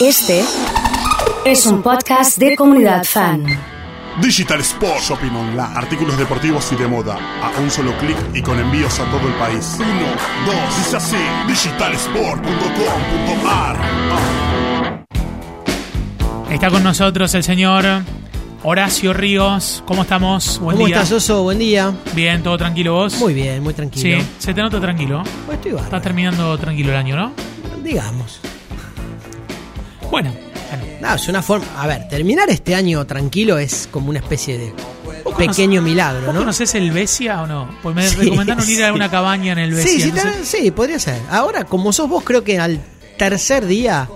Este es un podcast de comunidad fan. Digital Sport Shopping Online. Artículos deportivos y de moda. A un solo clic y con envíos a todo el país. Uno, dos, dice así. Digitalsport.com.ar Está con nosotros el señor Horacio Ríos. ¿Cómo estamos? Buen ¿Cómo día. estás, Oso? Buen día. Bien, todo tranquilo vos. Muy bien, muy tranquilo. Sí, se te nota tranquilo. Pues estoy bárbaro. Estás terminando tranquilo el año, ¿no? Digamos. Bueno. No, es una forma. A ver, terminar este año tranquilo es como una especie de pequeño milagro, ¿Vos ¿no? conocés el Besia o no? Pues me Sí, recomendaron ir a una cabaña en el Besia. Sí, sí, no sí, podría ser. Ahora, como sos vos, creo que al tercer día,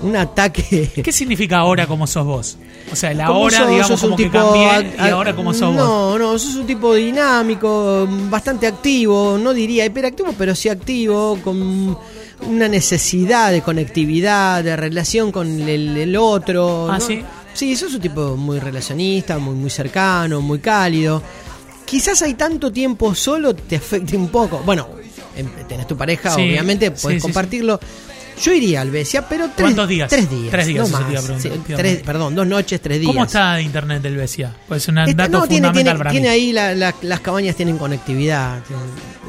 un ataque. ¿Qué significa ahora como sos vos? O sea, la hora, sos- digamos, sos como que tipo cambié y ahora como sos vos. No, no, sos un tipo dinámico, bastante activo, no diría hiperactivo, pero sí activo, con una necesidad de conectividad, de relación con el, el otro. Ah, ¿no? ¿sí? Sí, sos un tipo muy relacionista, muy, muy cercano, muy cálido. Quizás hay tanto tiempo solo te afecte un poco. Bueno, em, tenés tu pareja, Sí, obviamente, puedes sí, compartirlo. Yo iría al Besia, pero tres, ¿Cuántos días? Tres días. Tres días, no más. Sí, tres- perdón, dos noches, tres días. ¿Cómo está internet del Besia? Pues es un Está- dato no, tiene, fundamental tiene, para tiene mí. ahí la- la- las cabañas tienen conectividad.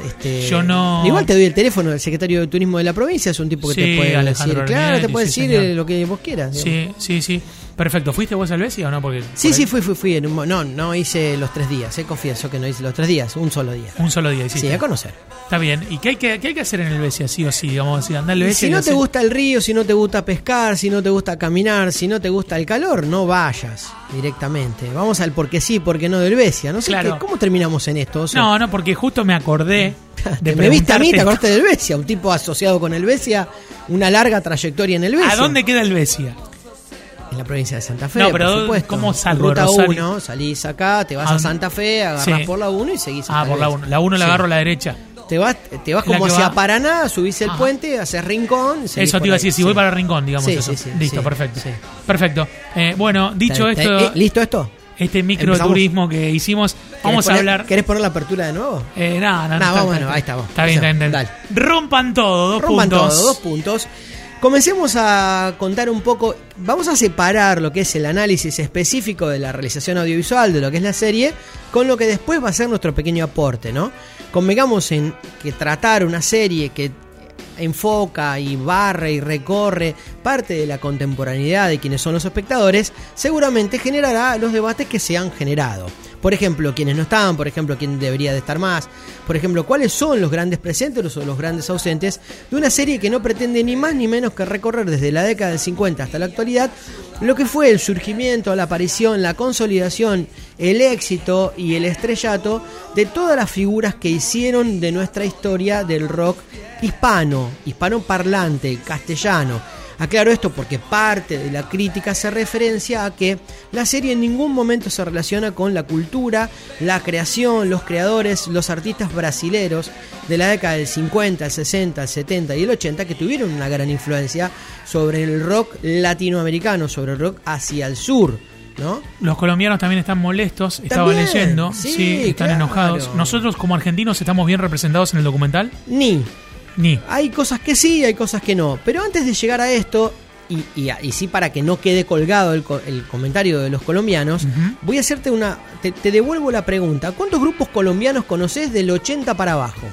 Este, Yo no- Igual te doy el teléfono del secretario de turismo de la provincia, es un tipo que Sí, te puede Alejandro decir, claro, te puede sí, decir señor. eh, lo que vos quieras. digamos. Sí, sí, sí. Perfecto. ¿Fuiste vos al Besia o no? Porque Sí, por sí, fui, fui, fui. en un no, no hice los tres días, eh, confieso que no hice los tres días, un solo día. Un solo día Sí, hiciste. a conocer. Está bien. ¿Y qué hay que, qué hay que hacer en el Besia, sí o sí? Digamos, si andar al Y Besia si no te hacer- gusta el río, si no te gusta pescar, si no te gusta caminar, si no te gusta el calor, no vayas directamente. Vamos al porque sí, porque no del Besia. No sé Claro. qué- cómo terminamos en esto. No, no, porque justo me acordé de Te me viste a mí, te acordaste del Besia, un tipo asociado con el Besia, una larga trayectoria en el Besia. ¿A dónde queda el Besia? En la provincia de Santa Fe, No, pero por supuesto. ¿cómo salgo, Ruta Rosario? 1, salís acá, te vas ¿A a Santa Fe, agarrás Sí. por la 1 y seguís Ah, por la Besia. 1. La 1 la Sí. agarro a la derecha. Te vas, te vas ¿La como hacia va? Paraná, subís el Ajá. puente, haces Rincón. Eso te iba a decir, si voy para Rincón, digamos eso. sí, sí, Listo, sí, perfecto. Perfecto. Eh, bueno, dicho esto, eh, ¿Listo esto? este microturismo que hicimos, vamos ¿Querés a hablar. ¿Querés poner la apertura de nuevo? Eh, Nah, vamos, está- bueno, ahí está, vamos. Está bien, está bien. Rompan todo, dos Rompan puntos. todo, dos puntos. Comencemos a contar un poco, vamos a separar lo que es el análisis específico de la realización audiovisual, de lo que es la serie, con lo que después va a ser nuestro pequeño aporte, ¿no? Convengamos en que tratar una serie que enfoca y barre y recorre parte de la contemporaneidad de quienes son los espectadores, seguramente generará los debates que se han generado. Por ejemplo, quienes no estaban, por ejemplo, quién debería de estar más, por ejemplo, cuáles son los grandes presentes o los grandes ausentes de una serie que no pretende ni más ni menos que recorrer desde la década del 50 hasta la actualidad lo que fue el surgimiento, la aparición, la consolidación, el éxito y el estrellato de todas las figuras que hicieron de nuestra historia del rock hispano, hispano parlante, castellano. Aclaro esto porque parte de la crítica hace referencia a que la serie en ningún momento se relaciona con la cultura, la creación, los creadores, los artistas brasileros de la década del 50, el 60, el 70 y el 80 que tuvieron una gran influencia sobre el rock latinoamericano, sobre el rock hacia el sur, ¿no? Los colombianos también están molestos, estaba También, leyendo, sí, sí, están claro. enojados. Nosotros como argentinos estamos bien representados en el documental, Ni ni. Hay cosas que sí, hay cosas que no. Pero antes de llegar a esto, y, y, y sí para que no quede colgado el, el comentario de los colombianos, voy a hacerte una... Te, te devuelvo la pregunta. ¿Cuántos grupos colombianos conoces del 80 para abajo?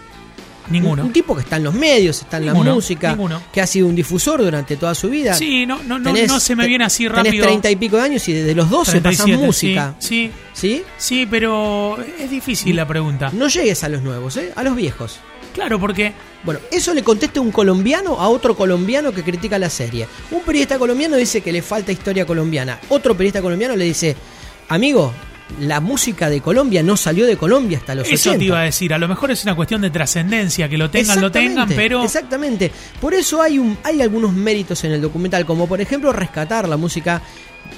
Ninguno. Un, un tipo que está en los medios, está en Ninguno, la música, ninguno. que ha sido un difusor durante toda su vida. Sí, no, no, Tenés- se me viene así Tenés rápido. 30 y pico de años y desde los 12 pasás 37, música. Sí, ¿Sí? sí, sí, pero es difícil la pregunta. No llegues a los nuevos, ¿eh? A los viejos. Claro, porque Bueno, eso le contesta un colombiano a otro colombiano que critica la serie. Un periodista colombiano dice que le falta historia colombiana. Otro periodista colombiano le dice, amigo, la música de Colombia no salió de Colombia hasta los eso 80. te iba a decir. A lo mejor es una cuestión de trascendencia, que lo tengan, lo tengan, pero Exactamente. Por eso hay, un, hay algunos méritos en el documental, como por ejemplo rescatar la música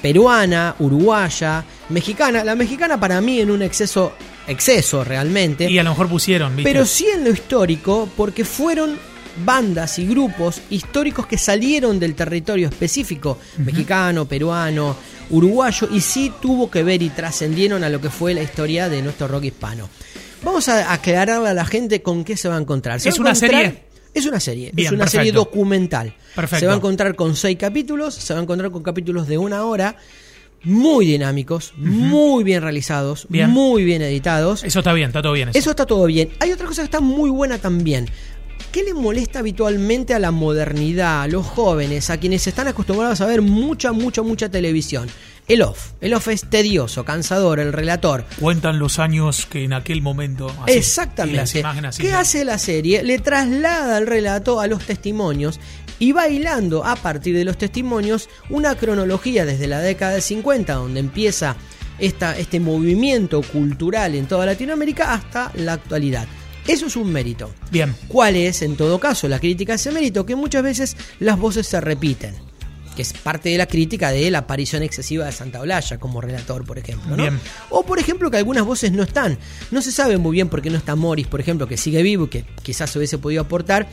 peruana, uruguaya, mexicana. La mexicana para mí en un exceso, exceso realmente. y a lo mejor pusieron, ¿viste? Pero sí en lo histórico, porque fueron bandas y grupos históricos que salieron del territorio específico, mexicano, peruano, uruguayo, y sí tuvo que ver y trascendieron a lo que fue la historia de nuestro rock hispano. Vamos a aclararle a la gente con qué se va a encontrar. Se ¿Es va una encontrar- serie? Es una serie, Bien, es una serie documental. Perfecto. Se va a encontrar con seis capítulos, se va a encontrar con capítulos de una hora, muy dinámicos, muy bien realizados, Bien. muy bien editados. Eso está bien, está todo bien. Eso. Eso está todo bien. Hay otra cosa que está muy buena también. ¿Qué le molesta habitualmente a la modernidad, a los jóvenes, a quienes están acostumbrados a ver mucha, mucha, mucha televisión? El off. El off es tedioso, cansador, el relator. Cuentan los años que en aquel momento. así, y las Exactamente. imágenes así. ¿Qué hace la serie? Le traslada el relato a los testimonios y va hilando a partir de los testimonios una cronología desde la década del 50, donde empieza esta, este movimiento cultural en toda Latinoamérica, hasta la actualidad. Eso es un mérito. Bien. ¿Cuál es, en todo caso, la crítica a ese mérito? Que muchas veces las voces se repiten. Que es parte de la crítica de la aparición excesiva de Santa Olalla como relator, por ejemplo. ¿no? O, por ejemplo, que algunas voces no están. No se sabe muy bien por qué no está Morris, por ejemplo, que sigue vivo que quizás se hubiese podido aportar.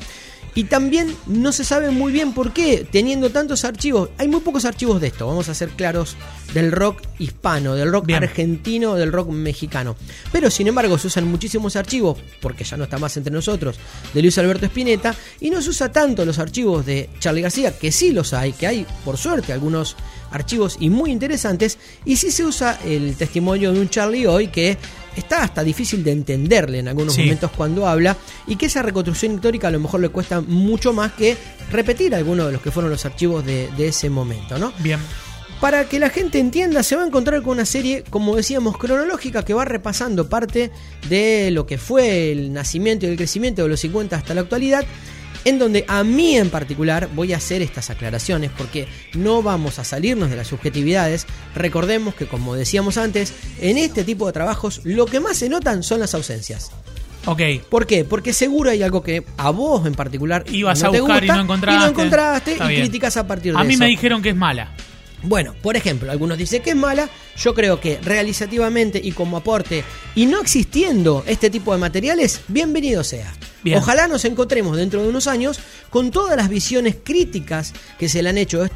Y también no se sabe muy bien por qué, teniendo tantos archivos. Hay muy pocos archivos de esto, vamos a ser claros, del rock hispano, del rock Bien. argentino, del rock mexicano. Pero sin embargo se usan muchísimos archivos, porque ya no está más entre nosotros, de Luis Alberto Spinetta, y no se usa tanto los archivos de Charlie García, que sí los hay, que hay por suerte algunos archivos y muy interesantes, y sí se usa el testimonio de un Charlie hoy que está hasta difícil de entenderle en algunos Sí. momentos cuando habla, y que esa reconstrucción histórica a lo mejor le cuesta mucho más que repetir algunos de los que fueron los archivos de, de ese momento, ¿no? Bien. Para que la gente entienda, se va a encontrar con una serie, como decíamos, cronológica que va repasando parte de lo que fue el nacimiento y el crecimiento de los 50 hasta la actualidad, en donde a mí en particular voy a hacer estas aclaraciones porque no vamos a salirnos de las subjetividades. Recordemos que, como decíamos antes, en este tipo de trabajos lo que más se notan son las ausencias. Ok. ¿Por qué? Porque seguro hay algo que a vos en particular Ibas no a te buscar y no encontraste. y no encontraste y criticas a partir de A mí eso. me dijeron que es mala. Bueno, por ejemplo, algunos dicen que es mala, yo creo que realizativamente y como aporte, y no existiendo este tipo de materiales, bienvenido sea. Bien. Ojalá nos encontremos dentro de unos años con todas las visiones críticas que se le han hecho a,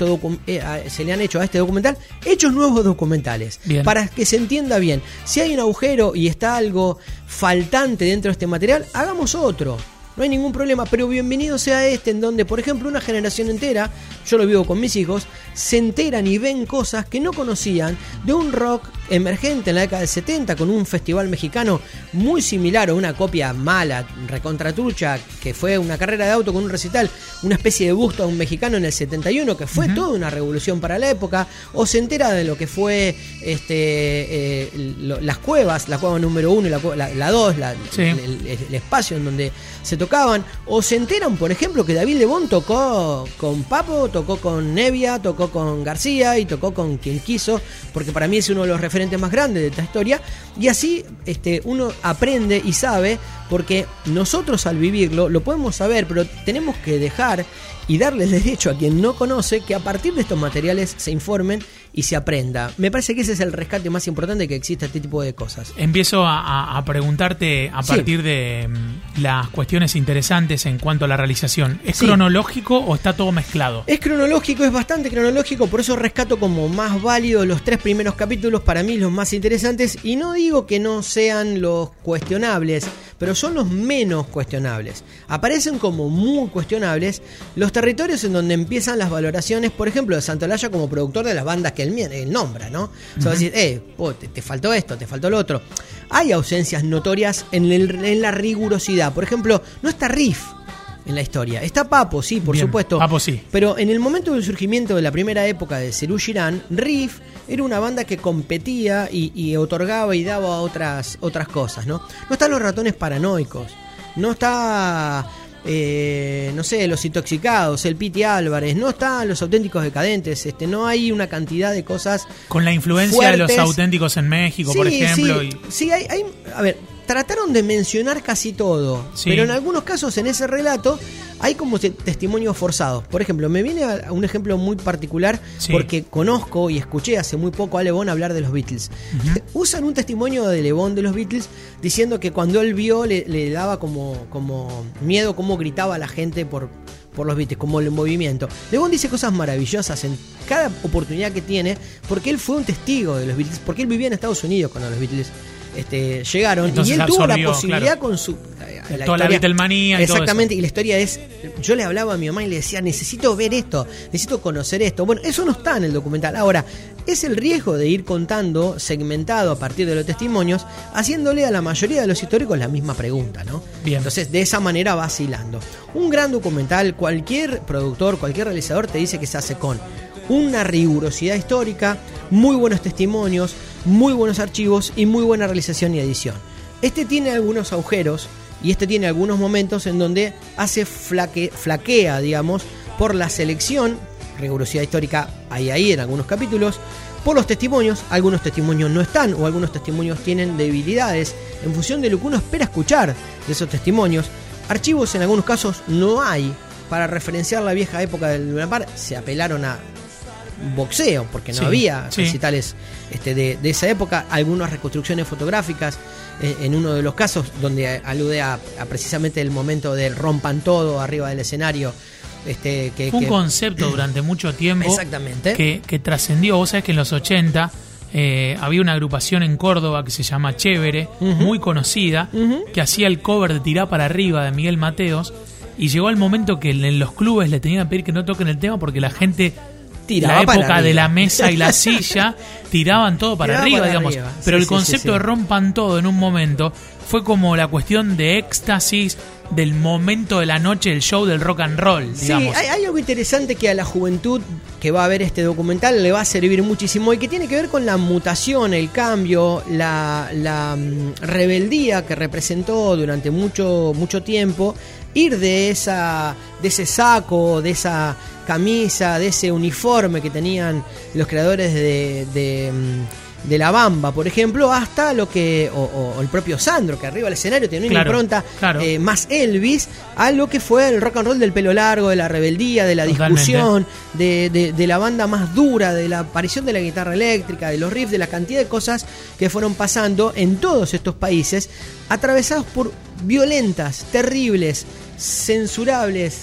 eh, a- se le han hecho a este documental, hechos nuevos documentales, Bien. para que se entienda bien. Si hay un agujero y está algo faltante dentro de este material, hagamos otro. No hay ningún problema, pero bienvenido sea este en donde, por ejemplo, una generación entera, yo lo vivo con mis hijos, se enteran y ven cosas que no conocían de un rock emergente en la década del 70 con un festival mexicano muy similar o una copia mala, recontratrucha, que fue una carrera de auto con un recital, una especie de busto a un mexicano en el 71, que fue toda una revolución para la época, o se entera de lo que fue este eh, lo- las cuevas, la cueva número uno y la, cue- la, la dos, la- Sí. el, el- el espacio en donde se tocaban, o se enteran, por ejemplo, que David Lebón tocó con Papo, tocó con Nevia, tocó con García y tocó con quien quiso, porque para mí es uno de los referentes más grandes de esta historia, y así este, uno aprende y sabe, porque nosotros al vivirlo lo podemos saber, pero tenemos que dejar y darle derecho a quien no conoce que a partir de estos materiales se informen y se aprenda. Me parece que ese es el rescate más importante que existe este tipo de cosas. Empiezo a, preguntarte a Sí. partir de mm, las cuestiones interesantes en cuanto a la realización. ¿Es Sí. cronológico o está todo mezclado? Es cronológico, es bastante cronológico, por eso rescato como más válido los tres primeros capítulos, para mí los más interesantes, y no digo que no sean los cuestionables, pero son los menos cuestionables. Aparecen como muy cuestionables los territorios en donde empiezan las valoraciones, por ejemplo, de Santolaya como productor de las bandas que él, él nombra, ¿no? O sea, va a decir, eh, po, te, te faltó esto, te faltó lo otro. Hay ausencias notorias en, el- en la rigurosidad. Por ejemplo, no está Riff en la historia. Está Papo, sí, por Bien, supuesto. Papo sí. Pero en el momento del surgimiento de la primera época de Serú Girán, Riff era una banda que competía y, y otorgaba y daba otras, otras cosas, ¿no? No están los ratones paranoicos, no está, eh, no sé, los intoxicados, el Piti Álvarez, no están los auténticos decadentes, este, no hay una cantidad de cosas Con la influencia de los auténticos en México, por ejemplo. Sí, y- sí, hay, hay- a ver, trataron de mencionar casi todo, Sí. pero en algunos casos en ese relato hay como te- testimonios forzados. Por ejemplo, me viene a, un ejemplo muy particular Sí. porque conozco y escuché hace muy poco a Lebón hablar de los Beatles. Usan un testimonio de Lebón de los Beatles diciendo que cuando él vio le, le daba como, como miedo cómo gritaba la gente por, por los Beatles, como el movimiento. Lebón dice cosas maravillosas en cada oportunidad que tiene, porque él fue un testigo de los Beatles, porque él vivía en Estados Unidos cuando los Beatles este, llegaron Entonces y él tuvo la posibilidad claro. con su la Toda la historia- Beatlemanía y todo Exactamente, y la historia es, yo le hablaba a mi mamá y le decía, necesito ver esto, necesito conocer esto. Bueno, eso no está en el documental. Ahora, es el riesgo de ir contando segmentado a partir de los testimonios, haciéndole a la mayoría de los históricos la misma pregunta, ¿no? Bien. Entonces, de esa manera vacilando. Un gran documental, cualquier productor, cualquier realizador te dice que se hace con una rigurosidad histórica, muy buenos testimonios, muy buenos archivos y muy buena realización y edición. Este tiene algunos agujeros y este tiene algunos momentos en donde hace flaque, flaquea, digamos, por la selección, rigurosidad histórica hay ahí en algunos capítulos, por los testimonios, algunos testimonios no están o algunos testimonios tienen debilidades en función de lo que uno espera escuchar de esos testimonios. Archivos en algunos casos no hay para referenciar la vieja época del Luna Park, se apelaron a boxeo, porque no Sí, había sí. recitales este, de, de esa época, algunas reconstrucciones fotográficas, eh, en uno de los casos donde alude a, a precisamente el momento del rompan todo arriba del escenario. Este, que, Fue un que- concepto durante mucho tiempo Exactamente. que, que trascendió. Vos sabés que en los 80 eh, había una agrupación en Córdoba que se llama Chévere, muy conocida, que hacía el cover de Tirá para arriba de Miguel Mateos. Y llegó el momento que en los clubes le tenían que pedir que no toquen el tema porque la gente, Tiraba la época de la mesa y la silla, tiraban todo para Tiraba arriba, para digamos. arriba. Pero el sí, concepto sí. de rompan todo en un momento fue como la cuestión de éxtasis del momento de la noche del show del rock and roll, Sí, digamos. hay, hay algo interesante que a la juventud que va a ver este documental le va a servir muchísimo y que tiene que ver con la mutación, el cambio, la, la, mm, rebeldía que representó durante mucho, mucho tiempo ir de esa de ese saco, de esa camisa, de ese uniforme que tenían los creadores de, de, mm, de la Bamba, por ejemplo, hasta lo que, o, o- o el propio Sandro, que arriba del escenario tenía una impronta claro. eh, más Elvis, a lo que fue el rock and roll del pelo largo, de la rebeldía, de la Totalmente. discusión, de, de- de la banda más dura, de la aparición de la guitarra eléctrica, de los riffs, de la cantidad de cosas que fueron pasando en todos estos países, atravesados por violentas, terribles, censurables,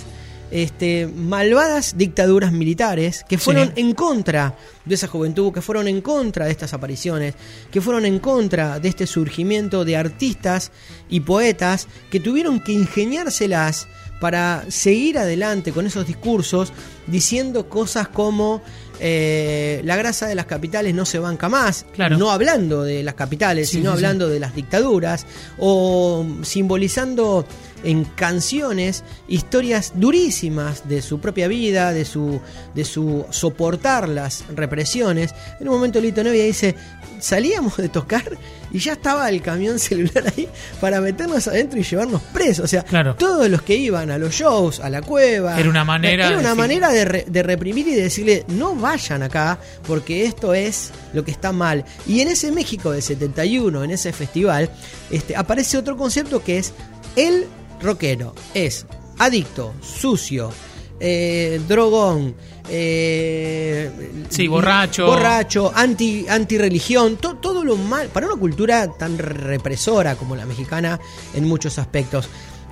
este, malvadas dictaduras militares que fueron Sí. en contra de esa juventud, que fueron en contra de estas apariciones, que fueron en contra de este surgimiento de artistas y poetas que tuvieron que ingeniárselas para seguir adelante con esos discursos diciendo cosas como eh, la grasa de las capitales no se banca más, Claro. no hablando de las capitales, Sí, sino sí, hablando de las dictaduras, o simbolizando en canciones historias durísimas de su propia vida, de su, de su soportar las represiones. En un momento Lito Nevia dice, salíamos de tocar y ya estaba el camión celular ahí para meternos adentro y llevarnos presos. O sea, Claro. todos los que iban a los shows, a la cueva... Era una manera Era una de- manera de, re- de reprimir y de decirle, no vayan acá porque esto es lo que está mal. Y en ese México de 71, en ese festival, este, aparece otro concepto que es el rockero. Es adicto, sucio, eh, drogón, eh, Sí, borracho. borracho, anti, anti-religión, to- todo lo mal, para una cultura tan represora como la mexicana en muchos aspectos.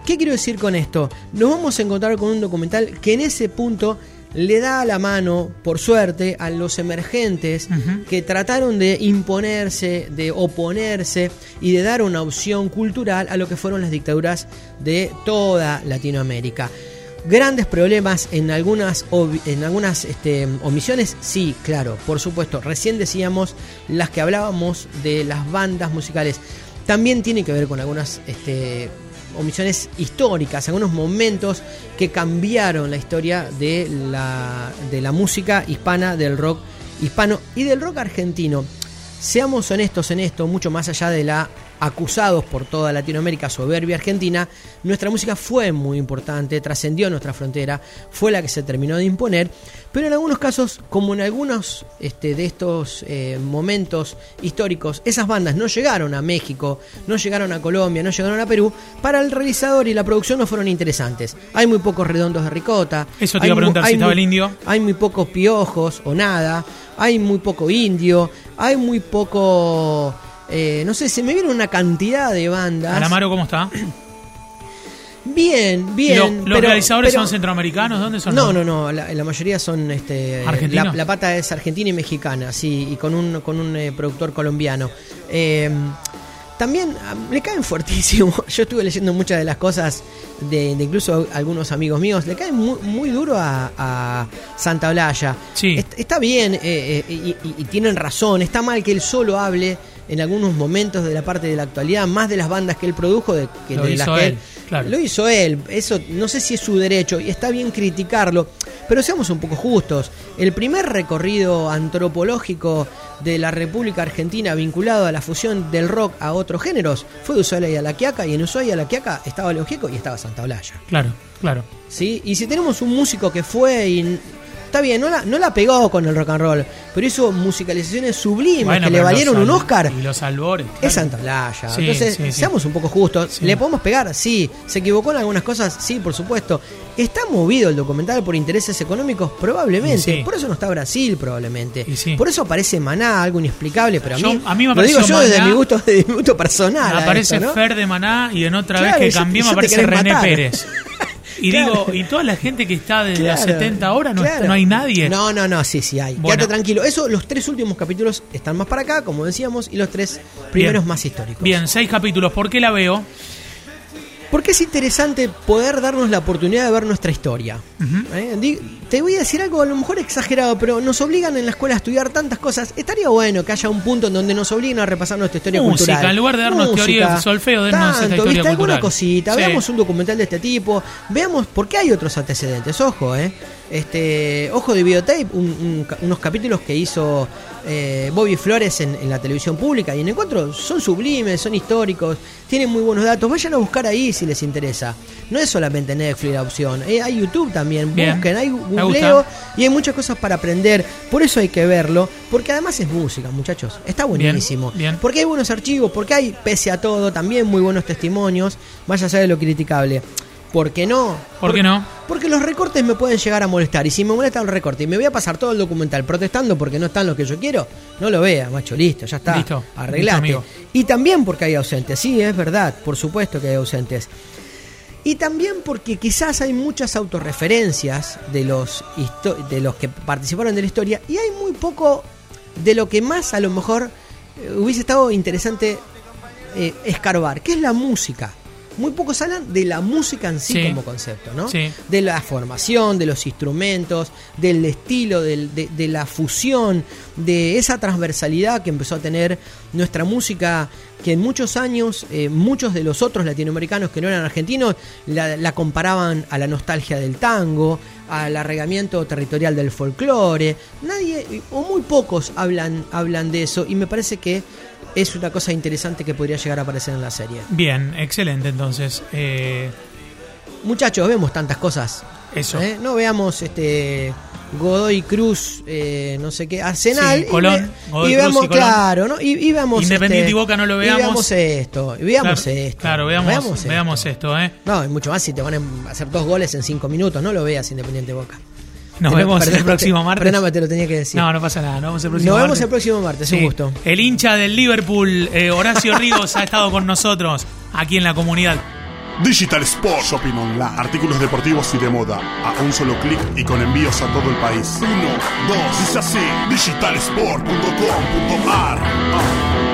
¿Qué quiero decir con esto? Nos vamos a encontrar con un documental que en ese punto le da la mano, por suerte, a los emergentes que trataron de imponerse, de oponerse y de dar una opción cultural a lo que fueron las dictaduras de toda Latinoamérica. Grandes problemas en algunas, en algunas este, omisiones, sí, claro, por supuesto. Recién decíamos las que hablábamos de las bandas musicales. También tiene que ver con algunas este, omisiones históricas, algunos momentos que cambiaron la historia de la, de la música hispana, del rock hispano y del rock argentino. Seamos honestos en esto, mucho más allá de la acusados por toda Latinoamérica soberbia argentina, nuestra música fue muy importante, trascendió nuestra frontera, fue la que se terminó de imponer, pero en algunos casos, como en algunos este, de estos eh, momentos históricos, esas bandas no llegaron a México, no llegaron a Colombia, no llegaron a Perú, para el realizador y la producción no fueron interesantes. Hay muy pocos redondos de ricota. Eso te iba a preguntar si estaba muy- el indio. hay muy pocos piojos o nada, hay muy poco indio, hay muy poco... eh, no sé, se me viene una cantidad de bandas. Alamaro, ¿cómo está? Bien, bien. ¿Los, los pero- realizadores pero- son centroamericanos? ¿Dónde son? No, no, no, la, la mayoría son este ¿Argentinos? La, la pata es argentina y mexicana, sí, y con un con un eh, productor colombiano. Eh, también ah, le caen fuertísimo. Yo estuve leyendo muchas de las cosas de, de incluso algunos amigos míos. Le caen muy, muy duro a, a Santa Olaya. Sí. Est- está bien eh, eh, y, y- y tienen razón. Está mal que él solo hable en algunos momentos de la parte de la actualidad, más de las bandas que él produjo de, que Lo de las hizo que él, claro. Lo hizo él. Eso no sé si es su derecho y está bien criticarlo. Pero seamos un poco justos. El primer recorrido antropológico de la República Argentina vinculado a la fusión del rock a otros géneros fue de Ushuaia y a la Quiaca. Y en Ushuaia y a la Quiaca estaba León Gieco y estaba Santa Olaya. Claro, claro. ¿sí? Y si tenemos un músico que fue y. Está bien, no la, no la pegó con el rock and roll, pero hizo musicalizaciones sublimes Bueno, que le valieron un Oscar. Y los albores. Es. Santa Olaya. Sí, Entonces, sí, seamos un poco justos. ¿Le podemos pegar? Sí. ¿Se equivocó en algunas cosas? Sí, por supuesto. ¿Está movido el documental por intereses económicos? Probablemente. Por eso no está Brasil, probablemente. Por eso aparece Maná, algo inexplicable, pero a Yo- mí, a mí me lo digo yo desde mi gusto, desde mi gusto personal. Aparece esto, ¿no? Fer de Maná y en otra Claro, vez que te aparece René matar. Pérez. Y Claro. digo, y toda la gente que está desde Claro, 70 ahora no, claro. no hay nadie. No, no, no, sí, sí hay. Bueno. Quédate tranquilo. Eso, los tres últimos capítulos están más para acá, como decíamos, y los tres primeros Bien. más históricos. Bien, seis capítulos. ¿Por qué la veo? Porque es interesante poder darnos la oportunidad de ver nuestra historia. ¿Eh? Te voy a decir algo a lo mejor exagerado, pero nos obligan en la escuela a estudiar tantas cosas. Estaría bueno que haya un punto en donde nos obliguen a repasar nuestra historia Música, cultural. en lugar de darnos teoría de solfeo, dennos esta Tanto, historia ¿viste? Alguna cultural. cosita, Sí. veamos un documental de este tipo, veamos, porque hay otros antecedentes, ojo, eh. Este, ojo de videotape, un- unos capítulos que hizo eh, Bobby Flores en, en la televisión pública y en encuentro son sublimes, son históricos, tienen muy buenos datos. Vayan a buscar ahí si les interesa. No es solamente Netflix la opción, eh, hay YouTube también. Bien. Busquen, hay googleo y hay muchas cosas para aprender. Por eso hay que verlo, porque además es música, muchachos. Está buenísimo. bien. Porque hay buenos archivos, porque hay, pese a todo, también muy buenos testimonios, más allá de lo criticable. ¿Por qué no? ¿Por qué no? Porque los recortes me pueden llegar a molestar. Y si me molesta el recorte y me voy a pasar todo el documental protestando porque no están los que yo quiero, no lo vea, macho, listo, ya está. Listo, Arreglate. listo, y también porque hay ausentes, sí, es verdad, por supuesto que hay ausentes. Y también porque quizás hay muchas autorreferencias de los, de los que participaron de la historia y hay muy poco de lo que más a lo mejor eh, hubiese estado interesante eh, escarbar, que es la música. Muy pocos hablan de la música en sí, Sí. como concepto, ¿no? Sí. De la formación, de los instrumentos, del estilo, del- de, de la fusión, de esa transversalidad que empezó a tener nuestra música, que en muchos años eh, muchos de los otros latinoamericanos que no eran argentinos la, la comparaban a la nostalgia del tango, al arregamiento territorial del folclore. Nadie, o muy pocos hablan, hablan de eso, y me parece que es una cosa interesante que podría llegar a aparecer en la serie. Bien, excelente entonces. Eh, Muchachos, vemos tantas cosas. eso. ¿eh? No veamos este Godoy Cruz, eh, no sé qué, Arsenal. Sí, y Colón, ve- Godoy y, Cruz veamos, y Colón. claro, ¿no? Y, y veamos. Independiente este, y Boca no lo y veamos. veamos esto, y veamos claro, esto. Claro, veamos, esto. veamos esto, ¿eh? No, y mucho más si te van a hacer dos goles en cinco minutos, no lo veas Independiente Boca. Nos vemos el próximo martes. Perdóname, te lo tenía que decir. No, no pasa nada. Nos vemos el próximo Nos martes. vemos el próximo martes, un gusto. El hincha del Liverpool, eh, Horacio Ríos, ha estado con nosotros aquí en la comunidad. Digital Sport Shopping Online. Artículos deportivos y de moda. A un solo clic y con envíos a todo el país. Uno, dos, dice así. Digitalsport.com.ar. Ah.